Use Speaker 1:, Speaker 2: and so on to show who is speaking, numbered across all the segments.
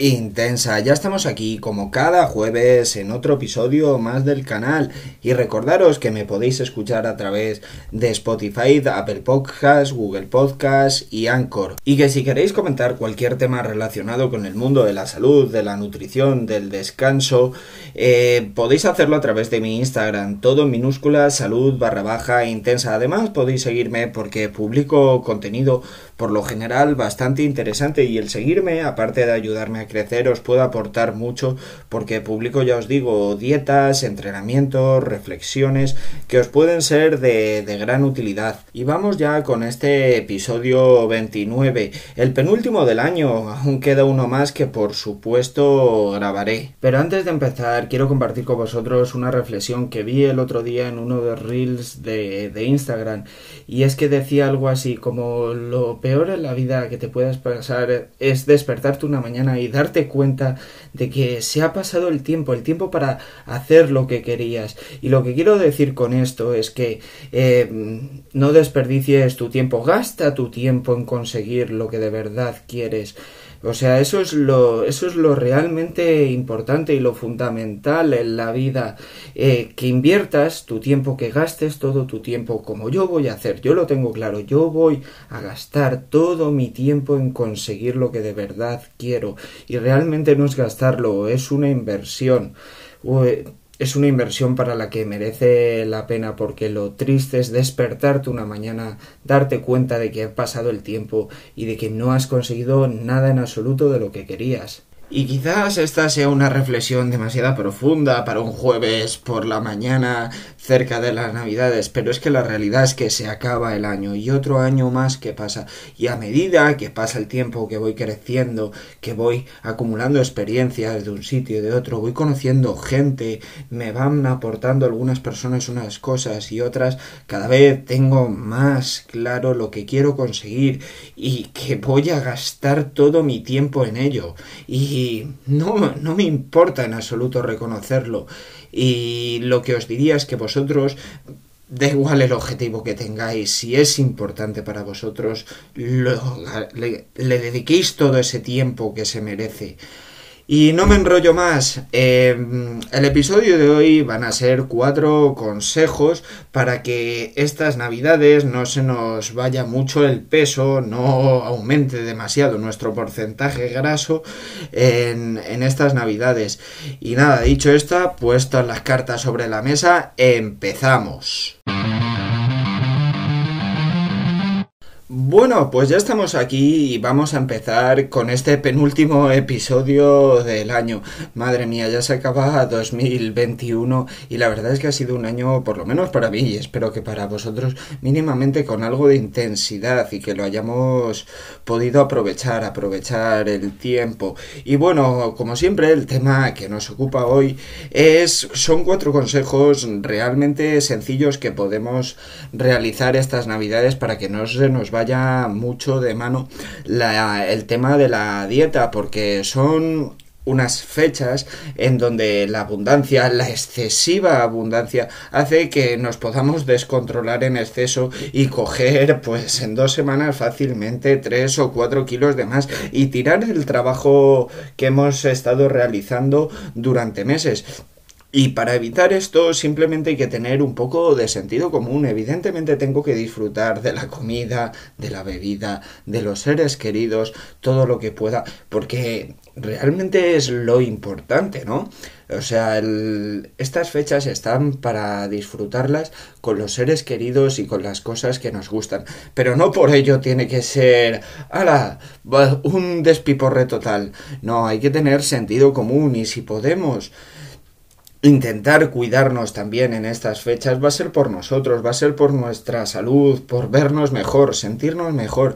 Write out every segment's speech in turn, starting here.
Speaker 1: intensa. Ya estamos aquí como cada jueves en otro episodio más del canal y recordaros que me podéis escuchar a través de Spotify, Apple Podcasts, Google Podcasts y Anchor. Y que si queréis comentar cualquier tema relacionado con el mundo de la salud, de la nutrición, del descanso, eh, podéis hacerlo a través de mi Instagram, todo minúscula, salud barra baja intensa. Además podéis seguirme porque publico contenido por lo general bastante interesante y el seguirme, aparte de ayudarme a crecer, os puede aportar mucho porque publico, ya os digo, dietas, entrenamientos, reflexiones que os pueden ser de, de gran utilidad. Y vamos ya con este episodio 29, el penúltimo del año, aún queda uno más que por supuesto grabaré. Pero antes de empezar, quiero compartir con vosotros una reflexión que vi el otro día en uno de los reels de, de Instagram y es que decía algo así como lo peor en la vida que te puedas pasar es despertarte una mañana y darte cuenta de que se ha pasado el tiempo, el tiempo para hacer lo que querías. Y lo que quiero decir con esto es que eh, no desperdicies tu tiempo, gasta tu tiempo en conseguir lo que de verdad quieres. O sea, eso es lo, eso es lo realmente importante y lo fundamental en la vida. Eh, que inviertas tu tiempo, que gastes todo tu tiempo, como yo voy a hacer. Yo lo tengo claro. Yo voy a gastar todo mi tiempo en conseguir lo que de verdad quiero. Y realmente no es gastarlo, es una inversión es una inversión para la que merece la pena porque lo triste es despertarte una mañana, darte cuenta de que ha pasado el tiempo y de que no has conseguido nada en absoluto de lo que querías. Y quizás esta sea una reflexión demasiado profunda para un jueves por la mañana cerca de las navidades, pero es que la realidad es que se acaba el año y otro año más que pasa. Y a medida que pasa el tiempo que voy creciendo, que voy acumulando experiencias de un sitio y de otro, voy conociendo gente, me van aportando algunas personas unas cosas y otras, cada vez tengo más claro lo que quiero conseguir y que voy a gastar todo mi tiempo en ello. Y no, no me importa en absoluto reconocerlo. Y lo que os diría es que vosotros Da igual el objetivo que tengáis, si es importante para vosotros, le, le, dediquéis todo ese tiempo que se merece. Y no me enrollo más. Eh, el episodio de hoy van a ser cuatro consejos para que estas navidades no se nos vaya mucho el peso, no aumente demasiado nuestro porcentaje graso en, en estas navidades. Y nada, dicho esto, puestas las cartas sobre la mesa, empezamos. Bueno, pues ya estamos aquí y vamos a empezar con este penúltimo episodio del año. Madre mía, ya se acaba 2021 y la verdad es que ha sido un año, por lo menos para mí, y espero que para vosotros, mínimamente con algo de intensidad y que lo hayamos podido aprovechar, aprovechar el tiempo. Y bueno, como siempre, el tema que nos ocupa hoy es, son cuatro consejos realmente sencillos que podemos realizar estas navidades para que no se nos vaya vaya mucho de mano el tema de la dieta, porque son unas fechas en donde la abundancia, la excesiva abundancia, hace que nos podamos descontrolar en exceso y coger, pues en dos semanas fácilmente tres o cuatro kilos de más y tirar el trabajo que hemos estado realizando durante meses. Y para evitar esto simplemente hay que tener un poco de sentido común. Evidentemente tengo que disfrutar de la comida, de la bebida, de los seres queridos, todo lo que pueda, porque realmente es lo importante, ¿no? O sea, estas fechas están para disfrutarlas con los seres queridos y con las cosas que nos gustan. Pero no por ello tiene que ser, ¡hala! un despiporre total. No, hay que tener sentido común y si podemos intentar cuidarnos también en estas fechas va a ser por nosotros, va a ser por nuestra salud, por vernos mejor, sentirnos mejor.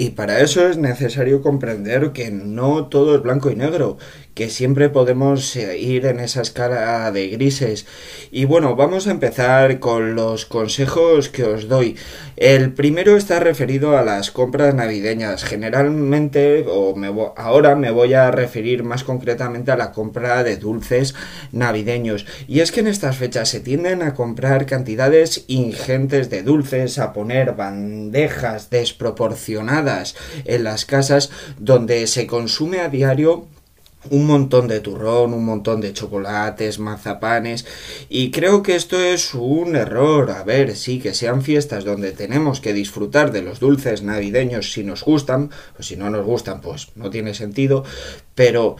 Speaker 1: Y para eso es necesario comprender que no todo es blanco y negro, que siempre podemos eh, ir en esa escala de grises. Y bueno, vamos a empezar con los consejos que os doy. El primero está referido a las compras navideñas. Generalmente, o ahora me voy a referir más concretamente a la compra de dulces navideños. Y es que en estas fechas se tienden a comprar cantidades ingentes de dulces, a poner bandejas desproporcionadas en las casas donde se consume a diario un montón de turrón, un montón de chocolates, mazapanes y creo que esto es un error. A ver, sí, que sean fiestas donde tenemos que disfrutar de los dulces navideños si nos gustan, o si no nos gustan, pues no tiene sentido, pero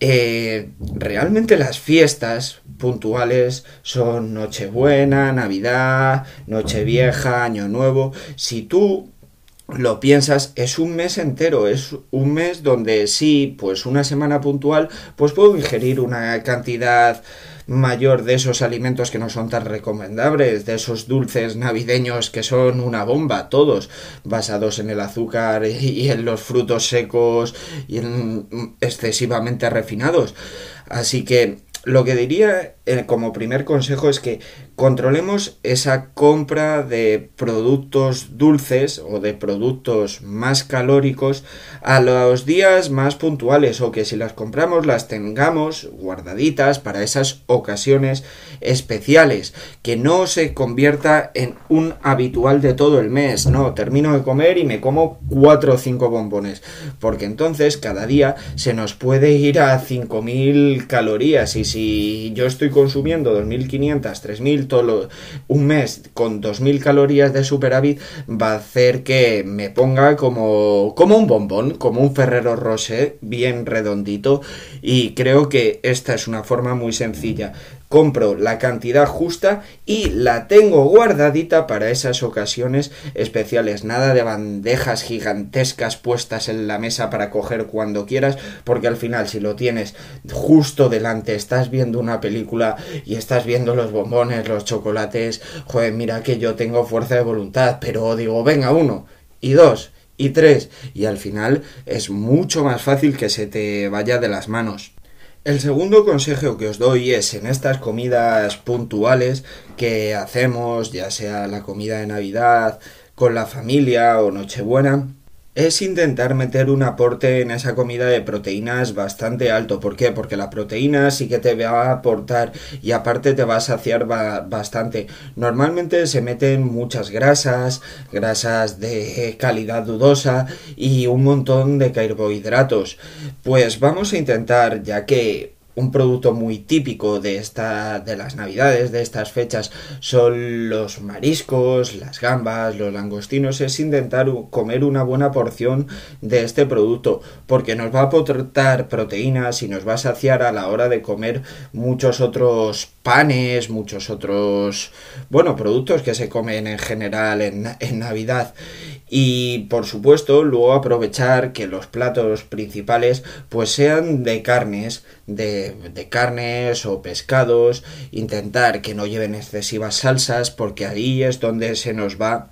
Speaker 1: eh, realmente las fiestas puntuales son Nochebuena, Navidad, Nochevieja, Año Nuevo. Si tú lo piensas, es un mes entero, es un mes donde sí, pues una semana puntual, pues puedo ingerir una cantidad mayor de esos alimentos que no son tan recomendables, de esos dulces navideños que son una bomba, todos basados en el azúcar y en los frutos secos y en excesivamente refinados. Así que lo que diría como primer consejo es que controlemos esa compra de productos dulces o de productos más calóricos a los días más puntuales o que si las compramos las tengamos guardaditas para esas ocasiones especiales que no se convierta en un habitual de todo el mes. No termino de comer y me como cuatro o cinco bombones porque entonces cada día se nos puede ir a 5000 calorías y si yo estoy consumiendo 2.500, 3.000 todo un mes con 2.000 calorías de superávit va a hacer que me ponga como, como un bombón, como un Ferrero Rocher bien redondito. Y creo que esta es una forma muy sencilla compro la cantidad justa y la tengo guardadita para esas ocasiones especiales. Nada de bandejas gigantescas puestas en la mesa para coger cuando quieras, porque al final si lo tienes justo delante, estás viendo una película y estás viendo los bombones, los chocolates, joder, mira que yo tengo fuerza de voluntad, pero digo, venga, uno y dos y tres y al final es mucho más fácil que se te vaya de las manos. El segundo consejo que os doy es en estas comidas puntuales que hacemos, ya sea la comida de Navidad con la familia o Nochebuena, es intentar meter un aporte en esa comida de proteínas bastante alto. ¿Por qué? Porque la proteína sí que te va a aportar y aparte te va a saciar bastante. Normalmente se meten muchas grasas, grasas de calidad dudosa y un montón de carbohidratos. Pues vamos a intentar, ya que un producto muy típico de esta de las navidades de estas fechas son los mariscos las gambas los langostinos. Es intentar comer una buena porción de este producto porque nos va a aportar proteínas y nos va a saciar a la hora de comer muchos otros panes muchos otros bueno productos que se comen en general en, en navidad. Y por supuesto luego aprovechar que los platos principales pues sean de carnes de, de, carnes o pescados intentar que no lleven excesivas salsas porque ahí es donde se nos va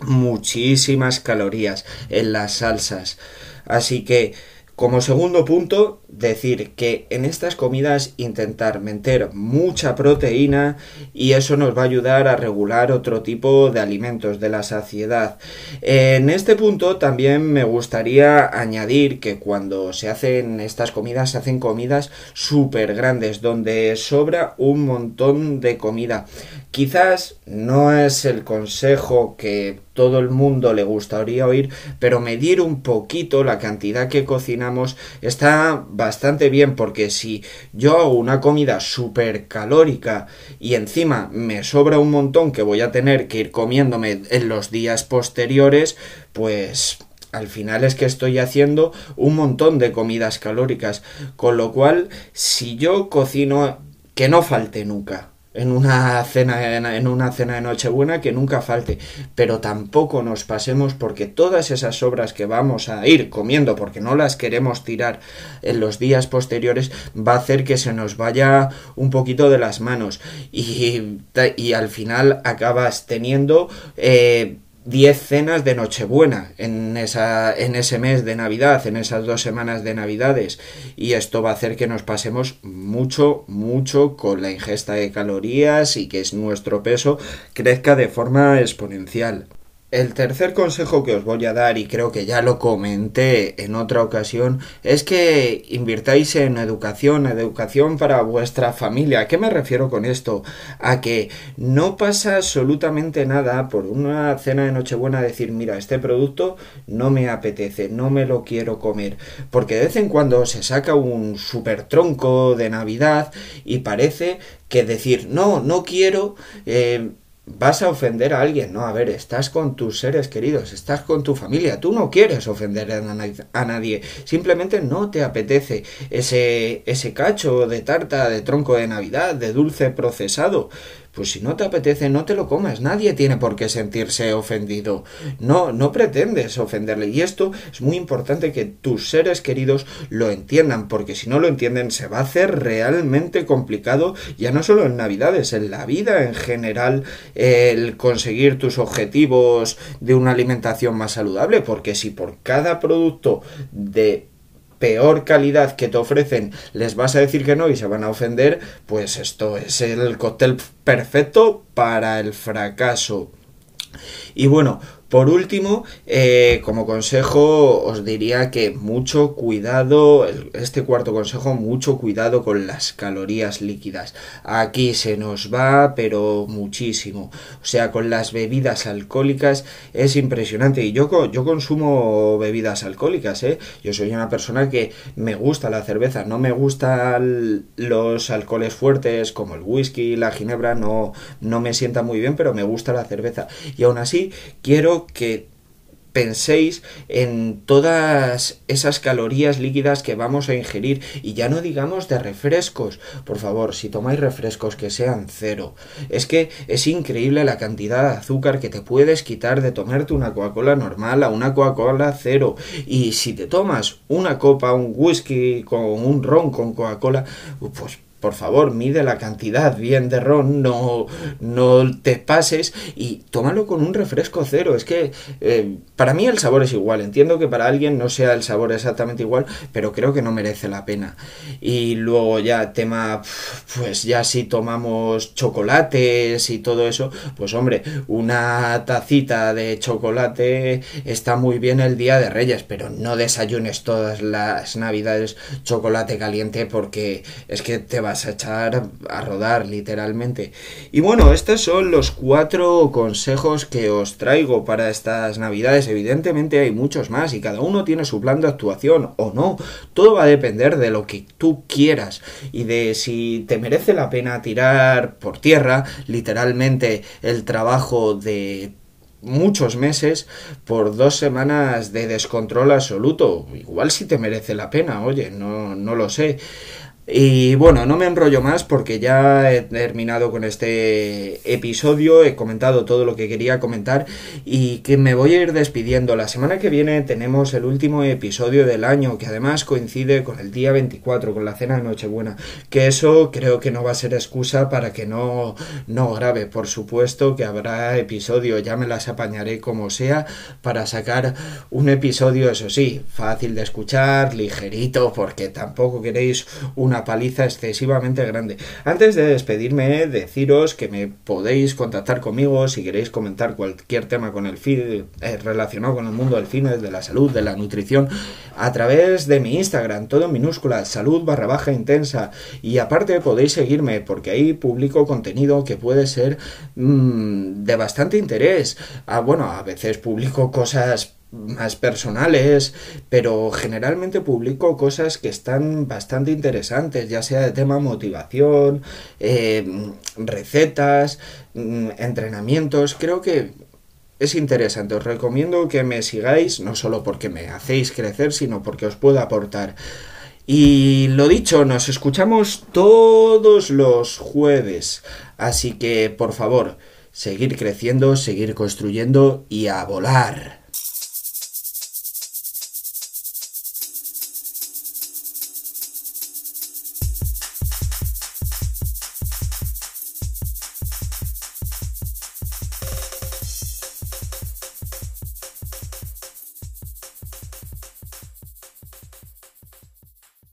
Speaker 1: muchísimas calorías en las salsas. Así que como segundo punto, decir que en estas comidas intentar meter mucha proteína y eso nos va a ayudar a regular otro tipo de alimentos de la saciedad. En este punto también me gustaría añadir que cuando se hacen estas comidas se hacen comidas súper grandes donde sobra un montón de comida. Quizás no es el consejo que todo el mundo le gustaría oír, pero medir un poquito la cantidad que cocinamos está bastante bien porque si yo hago una comida súper calórica y encima me sobra un montón que voy a tener que ir comiéndome en los días posteriores, pues al final es que estoy haciendo un montón de comidas calóricas, con lo cual si yo cocino que no falte nunca en una cena en una cena de Nochebuena que nunca falte, pero tampoco nos pasemos porque todas esas sobras que vamos a ir comiendo porque no las queremos tirar en los días posteriores va a hacer que se nos vaya un poquito de las manos. Y, y al final acabas teniendo eh, 10 cenas de Nochebuena en, esa, en ese mes de Navidad, en esas dos semanas de Navidades. Y esto va a hacer que nos pasemos mucho, mucho con la ingesta de calorías y que nuestro peso crezca de forma exponencial. El tercer consejo que os voy a dar, y creo que ya lo comenté en otra ocasión, es que invirtáis en educación, educación para vuestra familia. ¿A qué me refiero con esto? A que no pasa absolutamente nada por una cena de Nochebuena decir, mira, este producto no me apetece, no me lo quiero comer. Porque de vez en cuando se saca un super tronco de Navidad y parece que decir, no, no quiero... Eh, vas a ofender a alguien, no, a ver, estás con tus seres queridos, estás con tu familia, tú no quieres ofender a, nadie, simplemente no te apetece ese, ese cacho de tarta, de tronco de Navidad, de dulce procesado, pues si no te apetece, no te lo comas. Nadie tiene por qué sentirse ofendido. No, no pretendes ofenderle. Y esto es muy importante que tus seres queridos lo entiendan, porque si no lo entienden, se va a hacer realmente complicado, ya no solo en Navidades, en la vida en general, el conseguir tus objetivos de una alimentación más saludable, porque si por cada producto de peor calidad que te ofrecen les vas a decir que no y se van a ofender, pues esto es el cóctel perfecto para el fracaso. Y bueno, por último, eh, como consejo, os diría que mucho cuidado, este cuarto consejo, mucho cuidado con las calorías líquidas. Aquí se nos va, pero muchísimo. O sea, con las bebidas alcohólicas es impresionante. Y yo, yo consumo bebidas alcohólicas, ¿eh? Yo soy una persona que me gusta la cerveza, no me gustan los alcoholes fuertes como el whisky, la ginebra, no, no me sienta muy bien, pero me gusta la cerveza. Y aún así, quiero que penséis en todas esas calorías líquidas que vamos a ingerir y ya no digamos de refrescos. Por favor, si tomáis refrescos que sean cero. Es que es increíble la cantidad de azúcar que te puedes quitar de tomarte una Coca-Cola normal a una Coca-Cola cero. Y si te tomas una copa, un whisky con un ron con Coca-Cola, pues por favor, mide la cantidad bien de ron, no, no te pases y tómalo con un refresco cero. Es que eh, para mí el sabor es igual. Entiendo que para alguien no sea el sabor exactamente igual, pero creo que no merece la pena. Y luego ya tema, pues ya si tomamos chocolates y todo eso, pues hombre, una tacita de chocolate está muy bien el día de Reyes, pero no desayunes todas las navidades chocolate caliente porque es que te va a echar a rodar literalmente. Y bueno, estos son los cuatro consejos que os traigo para estas navidades. Evidentemente hay muchos más y cada uno tiene su plan de actuación o no. Todo va a depender de lo que tú quieras y de si te merece la pena tirar por tierra literalmente el trabajo de muchos meses por dos semanas de descontrol absoluto. Igual si te merece la pena, oye, no, no lo sé. Y bueno, no me enrollo más porque ya he terminado con este episodio, he comentado todo lo que quería comentar y que me voy a ir despidiendo. La semana que viene tenemos el último episodio del año que además coincide con el día 24, con la cena de Nochebuena, que eso creo que no va a ser excusa para que no, no grabe. Por supuesto que habrá episodio, ya me las apañaré como sea para sacar un episodio, eso sí, fácil de escuchar, ligerito, porque tampoco queréis una paliza excesivamente grande. Antes de despedirme, deciros que me podéis contactar conmigo si queréis comentar cualquier tema con el fin, eh, relacionado con el mundo del cine, de la salud, de la nutrición, a través de mi Instagram, todo en minúsculas, salud barra baja intensa. Y aparte podéis seguirme porque ahí publico contenido que puede ser mm, de bastante interés. Ah, bueno, a veces publico cosas más personales, pero generalmente publico cosas que están bastante interesantes, ya sea de tema motivación, eh, recetas, mm, entrenamientos, creo que es interesante, os recomiendo que me sigáis, no solo porque me hacéis crecer, sino porque os puedo aportar. Y lo dicho, nos escuchamos todos los jueves, así que por favor, seguir creciendo, seguir construyendo y a volar.